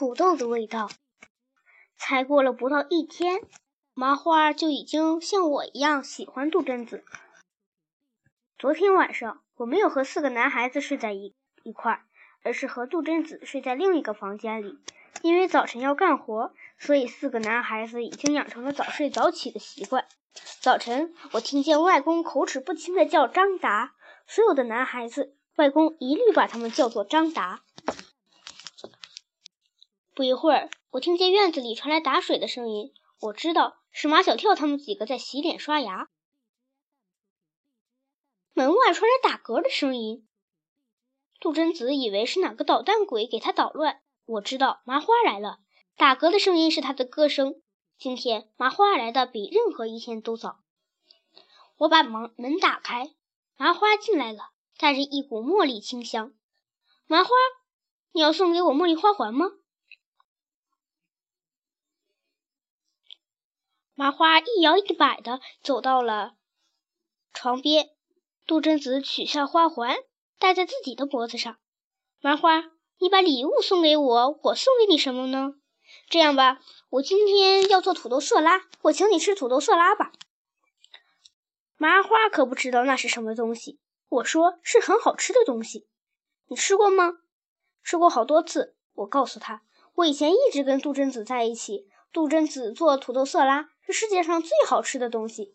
土豆的味道。才过了不到一天，麻花就已经像我一样喜欢杜真子。昨天晚上，我没有和四个男孩子睡在一一块儿，而是和杜真子睡在另一个房间里。因为早晨要干活，所以四个男孩子已经养成了早睡早起的习惯。早晨，我听见外公口齿不清的叫张达，所有的男孩子，外公一律把他们叫做张达。不一会儿，我听见院子里传来打水的声音，我知道是马小跳他们几个在洗脸刷牙。门外传来打嗝的声音，杜真子以为是哪个捣蛋鬼给他捣乱。我知道麻花来了，打嗝的声音是他的歌声。今天麻花来的比任何一天都早。我把门门打开，麻花进来了，带着一股茉莉清香。麻花，你要送给我茉莉花环吗？麻花一摇一摆的走到了床边。杜真子取下花环，戴在自己的脖子上。麻花，你把礼物送给我，我送给你什么呢？这样吧，我今天要做土豆色拉，我请你吃土豆色拉吧。麻花可不知道那是什么东西。我说是很好吃的东西，你吃过吗？吃过好多次。我告诉他，我以前一直跟杜真子在一起，杜真子做土豆色拉是世界上最好吃的东西。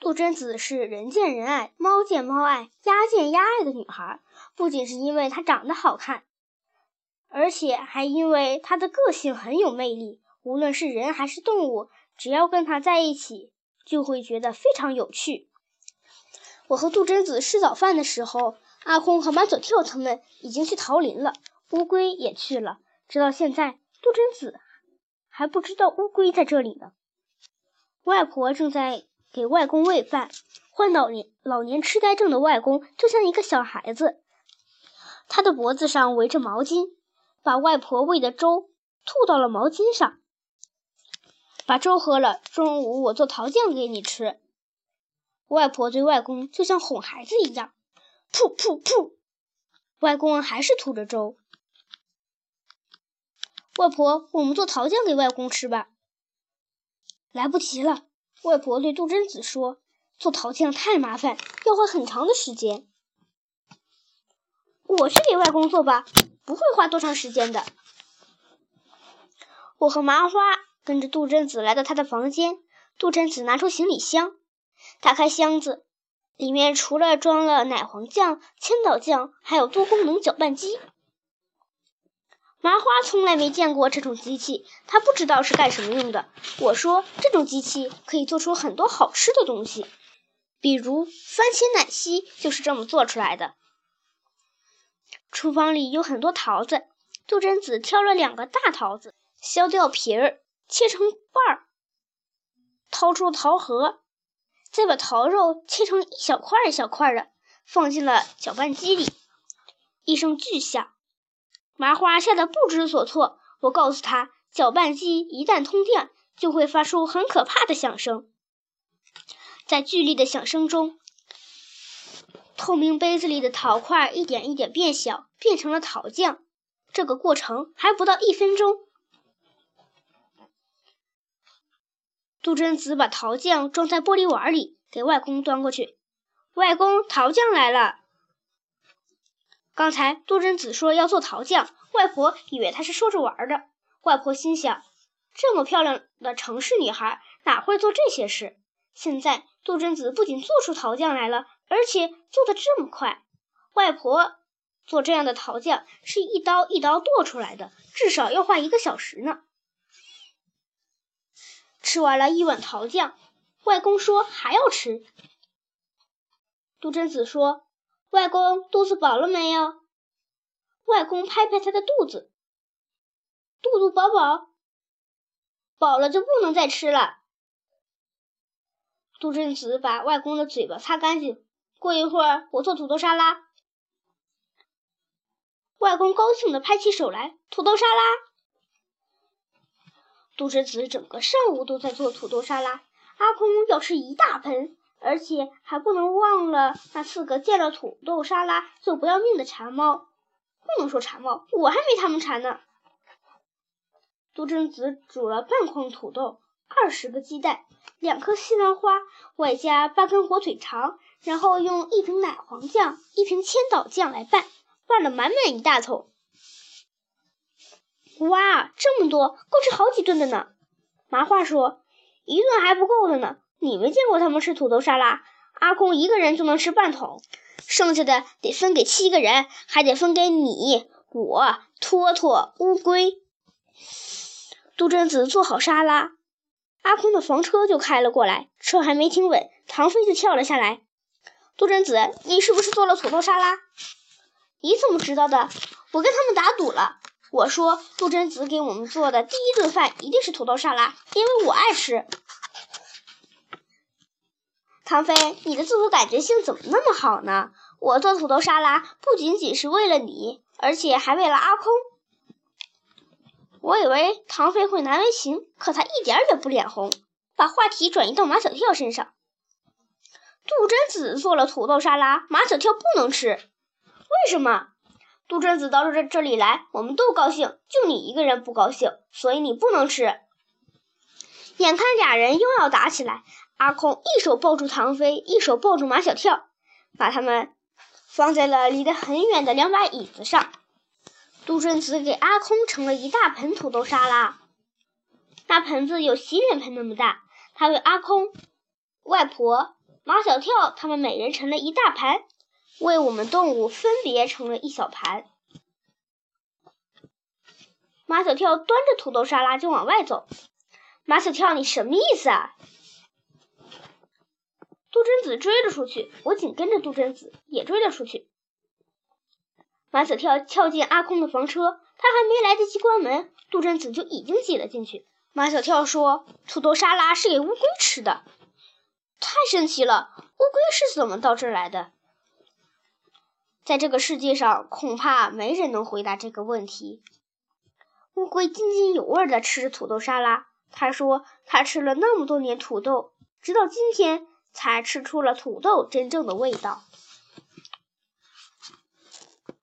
杜真子是人见人爱、猫见猫爱、鸭见鸭爱的女孩，不仅是因为她长得好看，而且还因为她的个性很有魅力。无论是人还是动物，只要跟她在一起，就会觉得非常有趣。我和杜真子吃早饭的时候，阿空和马小跳他们已经去桃林了，乌龟也去了。直到现在，杜真子还不知道乌龟在这里呢。外婆正在。给外公喂饭，患老年老年痴呆症的外公就像一个小孩子，他的脖子上围着毛巾，把外婆喂的粥吐到了毛巾上，把粥喝了。中午我做桃酱给你吃。外婆对外公就像哄孩子一样，噗噗噗，外公还是吐着粥。外婆，我们做桃酱给外公吃吧。来不及了。外婆对杜真子说：“做桃酱太麻烦，要花很长的时间。我去给外公做吧，不会花多长时间的。”我和麻花跟着杜真子来到他的房间。杜真子拿出行李箱，打开箱子，里面除了装了奶黄酱、千岛酱，还有多功能搅拌机。麻花从来没见过这种机器，他不知道是干什么用的。我说，这种机器可以做出很多好吃的东西，比如番茄奶昔就是这么做出来的。厨房里有很多桃子，杜真子挑了两个大桃子，削掉皮儿，切成瓣儿，掏出桃核，再把桃肉切成一小块一小块的，放进了搅拌机里，一声巨响。麻花吓得不知所措。我告诉他，搅拌机一旦通电，就会发出很可怕的响声。在剧烈的响声中，透明杯子里的桃块一点一点变小，变成了桃酱。这个过程还不到一分钟。杜真子把桃酱装在玻璃碗里，给外公端过去。外公，桃酱来了。刚才杜真子说要做桃酱，外婆以为他是说着玩的。外婆心想：这么漂亮的城市女孩哪会做这些事？现在杜真子不仅做出桃酱来了，而且做的这么快。外婆做这样的桃酱是一刀一刀剁出来的，至少要花一个小时呢。吃完了一碗桃酱，外公说还要吃。杜真子说。外公肚子饱了没有？外公拍拍他的肚子，肚肚饱饱，饱了就不能再吃了。杜振子把外公的嘴巴擦干净。过一会儿，我做土豆沙拉。外公高兴地拍起手来，土豆沙拉。杜振子整个上午都在做土豆沙拉，阿空要吃一大盆。而且还不能忘了那四个见了土豆沙拉就不要命的馋猫。不能说馋猫？我还没他们馋呢。杜真子煮了半筐土豆，二十个鸡蛋，两颗西兰花，外加八根火腿肠，然后用一瓶奶黄酱、一瓶千岛酱来拌，拌了满满一大桶。哇，这么多，够吃好几顿的呢。麻花说：“一顿还不够的呢。你没见过他们吃土豆沙拉？阿空一个人就能吃半桶，剩下的得分给七个人，还得分给你、我、托托、乌龟。”杜真子做好沙拉，阿空的房车就开了过来。车还没停稳，唐飞就跳了下来。杜真子，你是不是做了土豆沙拉？你怎么知道的？我跟他们打赌了。我说杜真子给我们做的第一顿饭一定是土豆沙拉，因为我爱吃。唐飞，你的自我感觉性怎么那么好呢？我做土豆沙拉不仅仅是为了你，而且还为了阿空。我以为唐飞会难为情，可他一点也不脸红，把话题转移到马小跳身上。杜真子做了土豆沙拉，马小跳不能吃，为什么？杜真子到这这里来，我们都高兴，就你一个人不高兴，所以你不能吃。眼看俩人又要打起来，阿空一手抱住唐飞，一手抱住马小跳，把他们放在了离得很远的两把椅子上。杜顺子给阿空盛了一大盆土豆沙拉，那盆子有洗脸盆那么大。他为阿空、外婆、马小跳他们每人盛了一大盘。为我们动物分别盛了一小盘。马小跳端着土豆沙拉就往外走。马小跳，你什么意思啊？杜真子追了出去，我紧跟着杜真子也追了出去。马小跳跳进阿空的房车，他还没来得及关门，杜真子就已经挤了进去。马小跳说：“土豆沙拉是给乌龟吃的。”太神奇了，乌龟是怎么到这儿来的？在这个世界上，恐怕没人能回答这个问题。乌龟津津有味地吃着土豆沙拉。他说：“他吃了那么多年土豆，直到今天才吃出了土豆真正的味道。”